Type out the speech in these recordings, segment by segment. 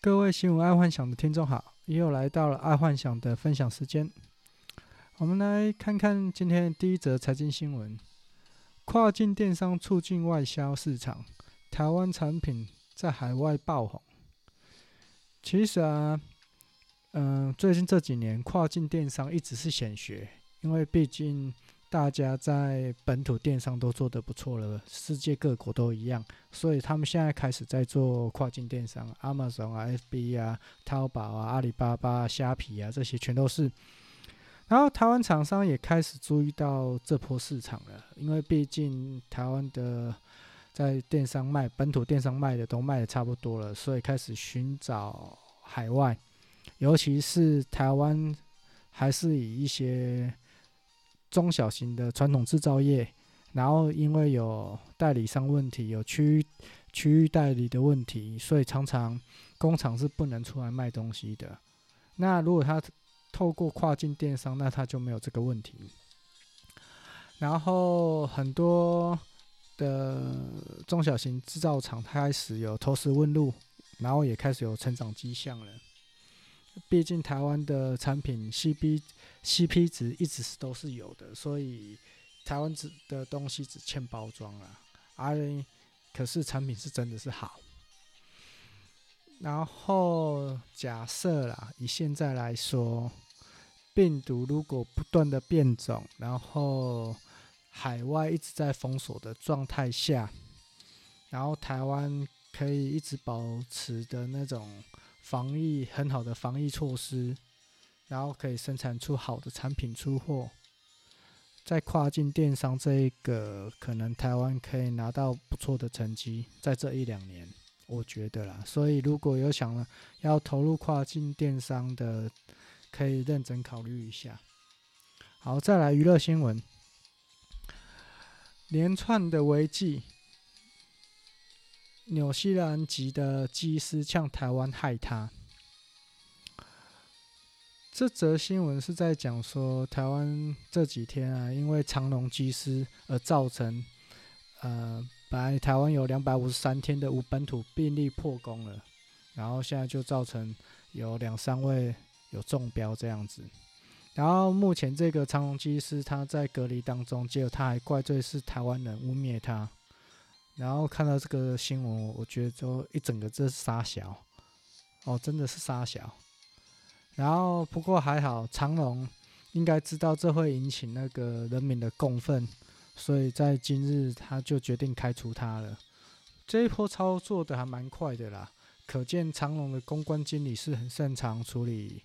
各位新闻爱幻想的听众好，又来到了爱幻想的分享时间。我们来看看今天第一则财经新闻：跨境电商促进外销市场，台湾产品在海外爆红。其实啊，嗯、最近这几年跨境电商一直是显学，因为毕竟。大家在本土电商都做得不错了，世界各国都一样，所以他们现在开始在做跨境电商，Amazon 啊、FB 啊、淘宝啊、阿里巴巴、虾皮啊，这些全都是。然后台湾厂商也开始注意到这波市场了，因为毕竟台湾的在电商卖本土电商卖的都卖的差不多了，所以开始寻找海外，尤其是台湾还是以一些。中小型的传统制造业，然后因为有代理商问题，有区区域代理的问题，所以常常工厂是不能出来卖东西的。那如果他透过跨境电商，那他就没有这个问题。然后很多的中小型制造厂开始有投石问路，然后也开始有成长迹象了。毕竟台湾的产品 CP CP 值一直是都是有的，所以台湾只的东西只欠包装了，而可是产品是真的是好。然后假设啦，以现在来说，病毒如果不断的变种，然后海外一直在封锁的状态下，然后台湾可以一直保持的那种。防疫很好的防疫措施，然后可以生产出好的产品出货，在跨境电商这一个，可能台湾可以拿到不错的成绩，在这一两年，我觉得啦。所以如果有想要投入跨境电商的，可以认真考虑一下。好，再来娱乐新闻，连串的违纪。纽西兰籍的机师向台湾害他。这则新闻是在讲说，台湾这几天啊，因为长荣机师而造成，呃，本来台湾有两百五十三天的无本土病例破功了，然后现在就造成有两三位有中标这样子。然后目前这个长荣机师他在隔离当中，结果他还怪罪是台湾人污蔑他。然后看到这个新闻，我觉得就一整个这是沙小，哦，真的是沙小。然后不过还好，长龙应该知道这会引起那个人民的共愤，所以在今日他就决定开除他了。这一波操作的还蛮快的啦，可见长龙的公关经理是很擅长处理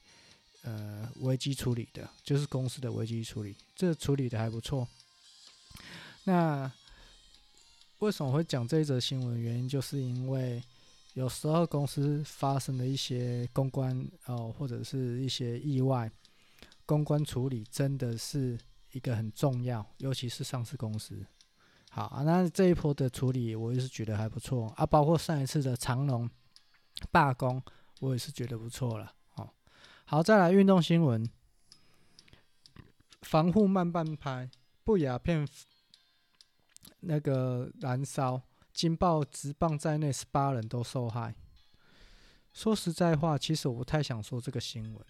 呃危机处理的，就是公司的危机处理，这处理的还不错。那。为什么会讲这一则新闻？原因就是因为有时候公司发生的一些公关哦，或者是一些意外，公关处理真的是一个很重要，尤其是上市公司。好啊，那这一波的处理我也是觉得还不错啊，包括上一次的长龙罢工，我也是觉得不错了。哦，好，再来运动新闻，防护慢半拍，不雅片。那个燃烧，金爆直棒在内十八人都受害。说实在话，其实我不太想说这个新闻，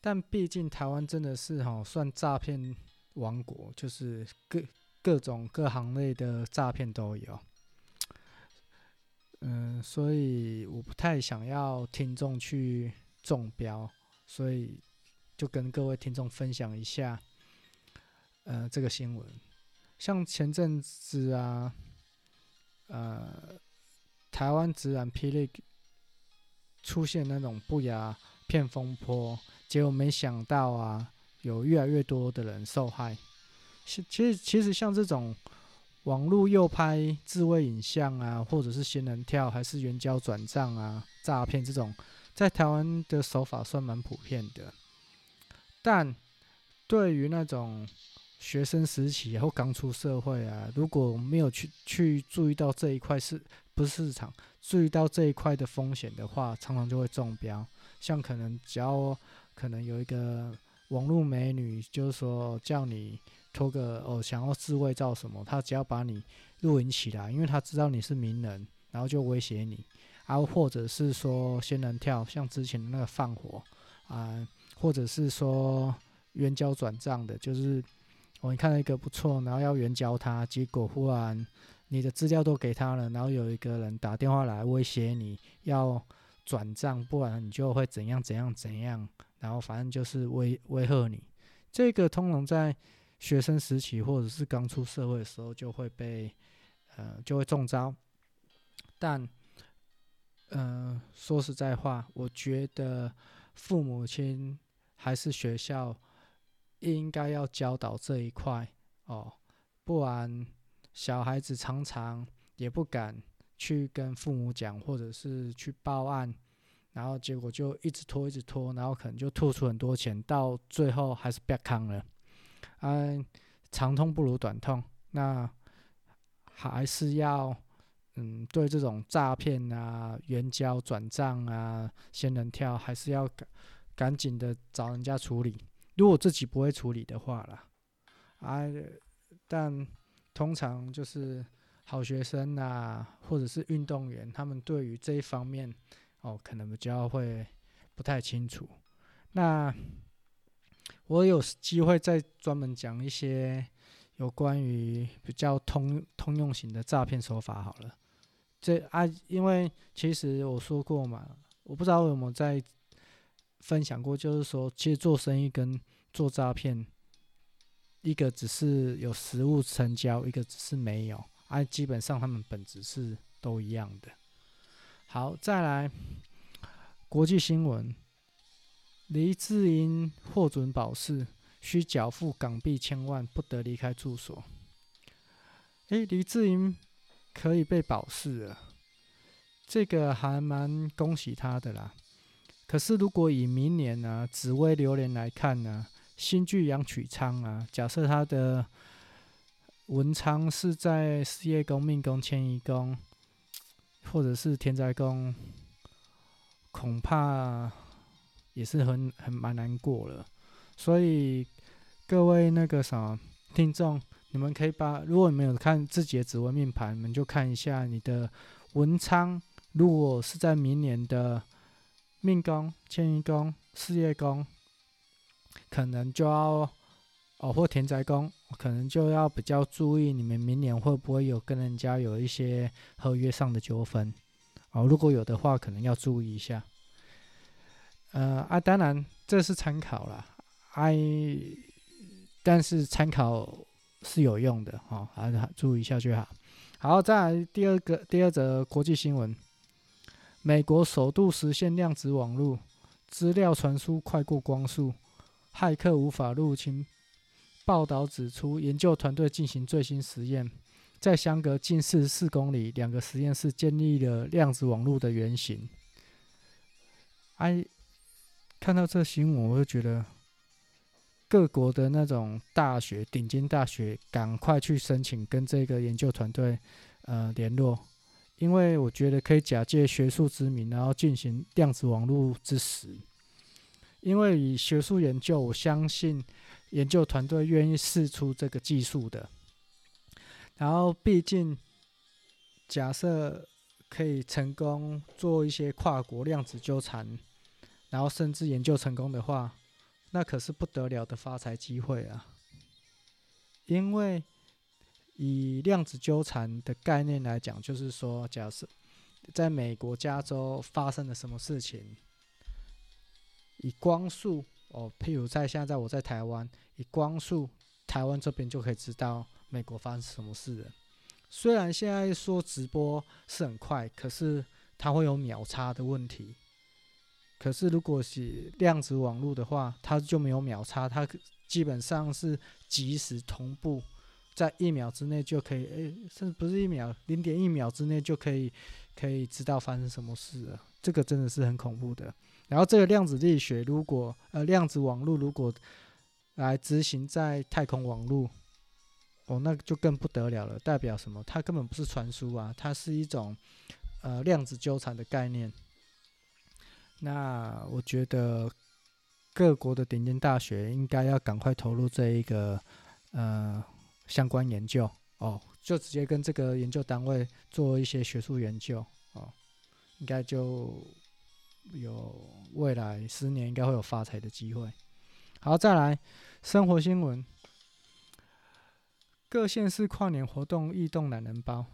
但毕竟台湾真的是哈算诈骗王国，就是各各种各行类的诈骗都有。嗯，所以我不太想要听众去中标，所以就跟各位听众分享一下，呃，这个新闻。像前阵子啊，呃，台湾职篮霹雳出现那种不雅片风波，结果没想到啊，有越来越多的人受害。其实其实像这种网络诱拍自慰影像啊，或者是仙人跳，还是援交转账啊，诈骗这种，在台湾的手法算蛮普遍的。但对于那种学生时期或刚出社会啊，如果没有去去注意到这一块是不是市场，注意到这一块的风险的话，常常就会中标。像可能只要可能有一个网络美女，就是说叫你拖个哦，想要自慰照什么，他只要把你录影起来，因为他知道你是名人，然后就威胁你啊，或者是说仙人跳，像之前的那个放火啊，或者是说冤交转账的，就是、哦、你看到一个不错，然后要援交他，结果忽然你的资料都给他了，然后有一个人打电话来威胁你要转账，不然你就会怎样怎样怎样，然后反正就是威威吓你。这个通常在学生时期或者是刚出社会的时候就会被呃就会中招，但。嗯、呃，说实在话，我觉得父母亲还是学校应该要教导这一块哦，不然小孩子常常也不敢去跟父母讲，或者是去报案，然后结果就一直拖，一直拖，然后可能就吐出很多钱，到最后还是别康了。嗯，长痛不如短痛，那还是要。嗯，对这种诈骗啊、援交转账啊、仙人跳，还是要赶赶紧的找人家处理。如果自己不会处理的话啦，啊，但通常就是好学生啊，或者是运动员，他们对于这一方面哦，可能比较会不太清楚。那我有机会再专门讲一些有关于比较通通用型的诈骗手法好了。这啊，因为其实我说过嘛，我不知道我有没有在分享过，就是说，其实做生意跟做诈骗，一个只是有实物成交，一个只是没有，啊，基本上他们本质是都一样的。好，再来国际新闻，黎智英获准保释，需缴付港币千万，不得离开住所。诶，黎智英。可以被保释了，这个还蛮恭喜他的啦。可是如果以明年呢、啊、紫微流年来看呢，新巨阳曲仓啊，假设他的文昌是在事业宫、命宫、迁移宫，或者是天灾宫，恐怕也是很很蛮难过了。所以各位那个什么听众。你们可以把，如果你们有看自己的紫薇命盘，你们就看一下你的文昌，如果是在明年的命宫、迁移宫、事业宫，可能就要哦，或田宅宫，可能就要比较注意，你们明年会不会有跟人家有一些合约上的纠纷哦？如果有的话，可能要注意一下。呃啊，当然这是参考啦，哎，但是参考。是有用的哦，还是注意一下就好。好，再来第二个第二则国际新闻：美国首度实现量子网络，资料传输快过光速，骇客无法入侵。报道指出，研究团队进行最新实验，在相隔近四十四公里，两个实验室建立了量子网络的原型。哎，看到这新闻，我就觉得。各国的那种大学、顶尖大学，赶快去申请跟这个研究团队呃联络，因为我觉得可以假借学术之名，然后进行量子网络之实。因为以学术研究，我相信研究团队愿意试出这个技术的。然后，毕竟假设可以成功做一些跨国量子纠缠，然后甚至研究成功的话。那可是不得了的发财机会啊！因为以量子纠缠的概念来讲，就是说，假设在美国加州发生了什么事情，以光速哦，譬如在现在我在台湾，以光速，台湾这边就可以知道美国发生什么事了。虽然现在说直播是很快，可是它会有秒差的问题。可是，如果是量子网络的话，它就没有秒差，它基本上是即时同步，在一秒之内就可以，诶，甚至不是一秒，零点一秒之内就可以，可以知道发生什么事了。这个真的是很恐怖的。然后，这个量子力学，如果呃量子网络如果来执行在太空网络，哦，那就更不得了了。代表什么？它根本不是传输啊，它是一种呃量子纠缠的概念。那我觉得各国的顶尖大学应该要赶快投入这一个呃相关研究哦，就直接跟这个研究单位做一些学术研究哦，应该就有未来十年应该会有发财的机会。好，再来生活新闻，各县市跨年活动异动懒人包。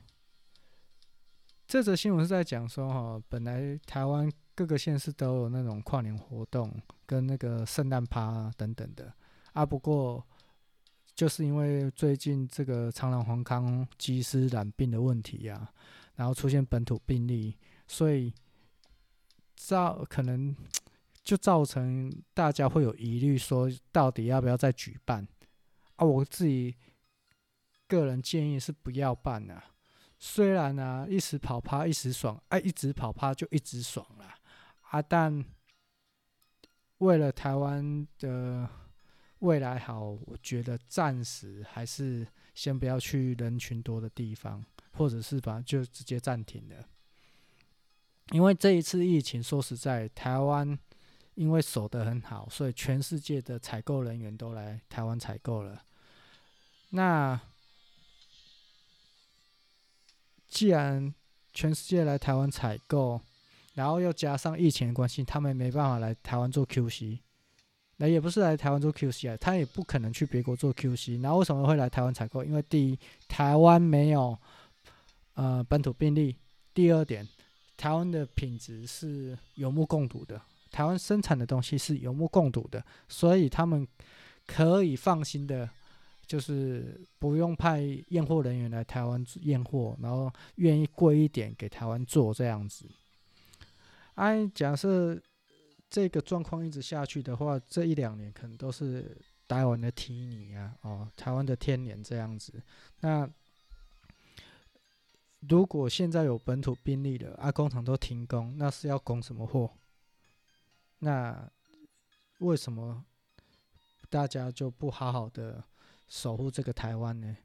这则新闻是在讲说，哈，本来台湾各个县市都有那种跨年活动跟那个圣诞趴等等的啊，不过就是因为最近这个长廊黄康机师染病的问题呀、啊，然后出现本土病例，所以造可能就造成大家会有疑虑，说到底要不要再举办啊？我自己个人建议是不要办了、啊。虽然呢、啊，一时跑趴一时爽，哎、啊，一直跑趴就一直爽了啊！但为了台湾的未来好，我觉得暂时还是先不要去人群多的地方，或者是把就直接暂停了。因为这一次疫情，说实在，台湾因为守得很好，所以全世界的采购人员都来台湾采购了。那既然全世界来台湾采购，然后又加上疫情的关系，他们没办法来台湾做 QC，那也不是来台湾做 QC 啊，他也不可能去别国做 QC。然后为什么会来台湾采购？因为第一，台湾没有呃本土病例；第二点，台湾的品质是有目共睹的，台湾生产的东西是有目共睹的，所以他们可以放心的。就是不用派验货人员来台湾验货，然后愿意贵一点给台湾做这样子。哎，假设这个状况一直下去的话，这一两年可能都是台湾的提尼啊，哦，台湾的天年这样子。那如果现在有本土病例了，啊，工厂都停工，那是要供什么货？那为什么大家就不好好的？守护这个台湾呢？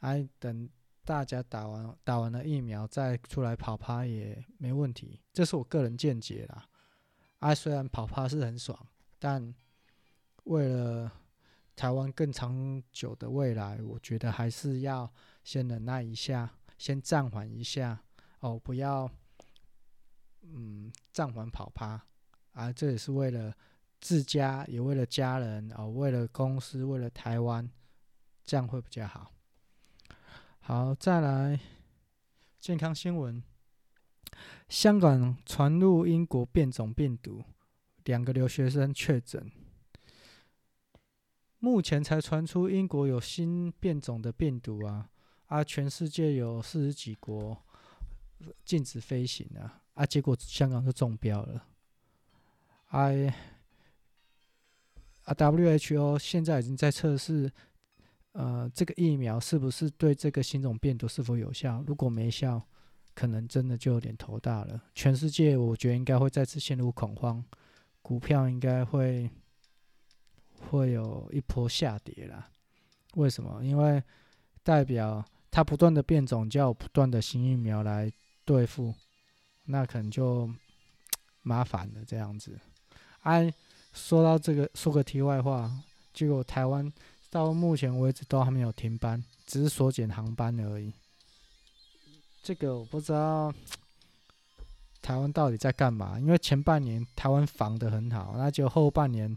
哎，等大家打完打完了疫苗再出来跑趴也没问题，这是我个人见解啦。啊，虽然跑趴是很爽，但为了台湾更长久的未来，我觉得还是要先忍耐一下，先暂缓一下哦，不要嗯暂缓跑趴啊，这也是为了自家，也为了家人哦，为了公司，为了台湾。这样会比较好。好，再来健康新闻：香港传入英国变种病毒，两个留学生确诊。目前才传出英国有新变种的病毒啊！啊，全世界有四十几国禁止飞行啊！啊，结果香港就中标了。I 啊，WHO 现在已经在测试。呃，这个疫苗是不是对这个新种病毒是否有效？如果没效，可能真的就有点头大了。全世界我觉得应该会再次陷入恐慌，股票应该会会有一波下跌啦。为什么？因为代表它不断的变种，就要不断的新疫苗来对付，那可能就麻烦了。这样子，哎，说到这个，说个题外话，结果台湾。到目前为止都还没有停班，只是缩减航班而已。这个我不知道台湾到底在干嘛，因为前半年台湾防得很好，那就后半年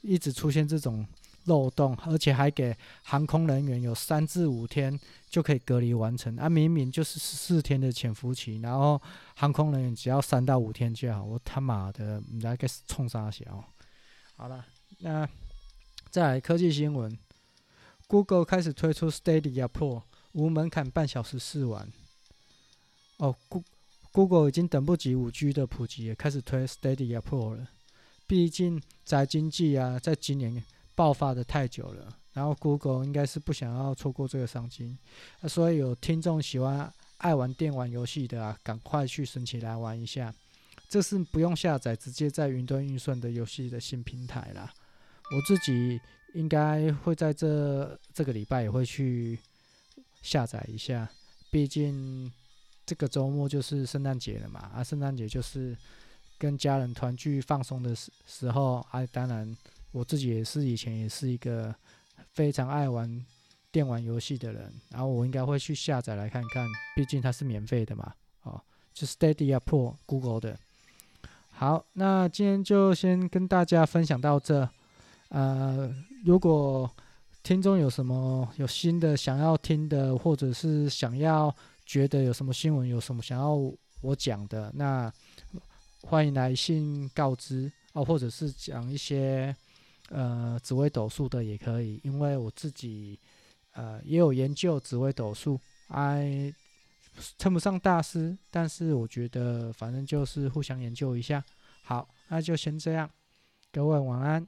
一直出现这种漏洞，而且还给航空人员有三至五天就可以隔离完成，啊，明明就是十四天的潜伏期，然后航空人员只要三到五天就好，我他妈的，你来个冲啥小？好了，那再来科技新闻。Google 开始推出 Stadia Pro，无门槛半小时试玩。哦，Google 已经等不及五 G 的普及，也开始推 Stadia Pro 了。毕竟宅经济啊，在今年爆发的太久了，然后 Google 应该是不想要错过这个商机，所以有听众喜欢爱玩电玩游戏的啊，赶快去升起来玩一下。这是不用下载，直接在云端运算的游戏的新平台啦。我自己。应该会在这这个礼拜也会去下载一下，毕竟这个周末就是圣诞节了嘛，啊，圣诞节就是跟家人团聚放松的时时候，啊，当然我自己也是以前也是一个非常爱玩电玩游戏的人，然后我应该会去下载来看看，毕竟它是免费的嘛，哦，就是 Stadia Pro Google 的。好，那今天就先跟大家分享到这。呃，如果听众有什么有新的想要听的，或者是想要觉得有什么新闻，有什么想要我讲的，那欢迎来信告知哦，或者是讲一些呃紫微斗数的也可以，因为我自己呃也有研究紫微斗数，哎，称不上大师，但是我觉得反正就是互相研究一下。好，那就先这样，各位晚安。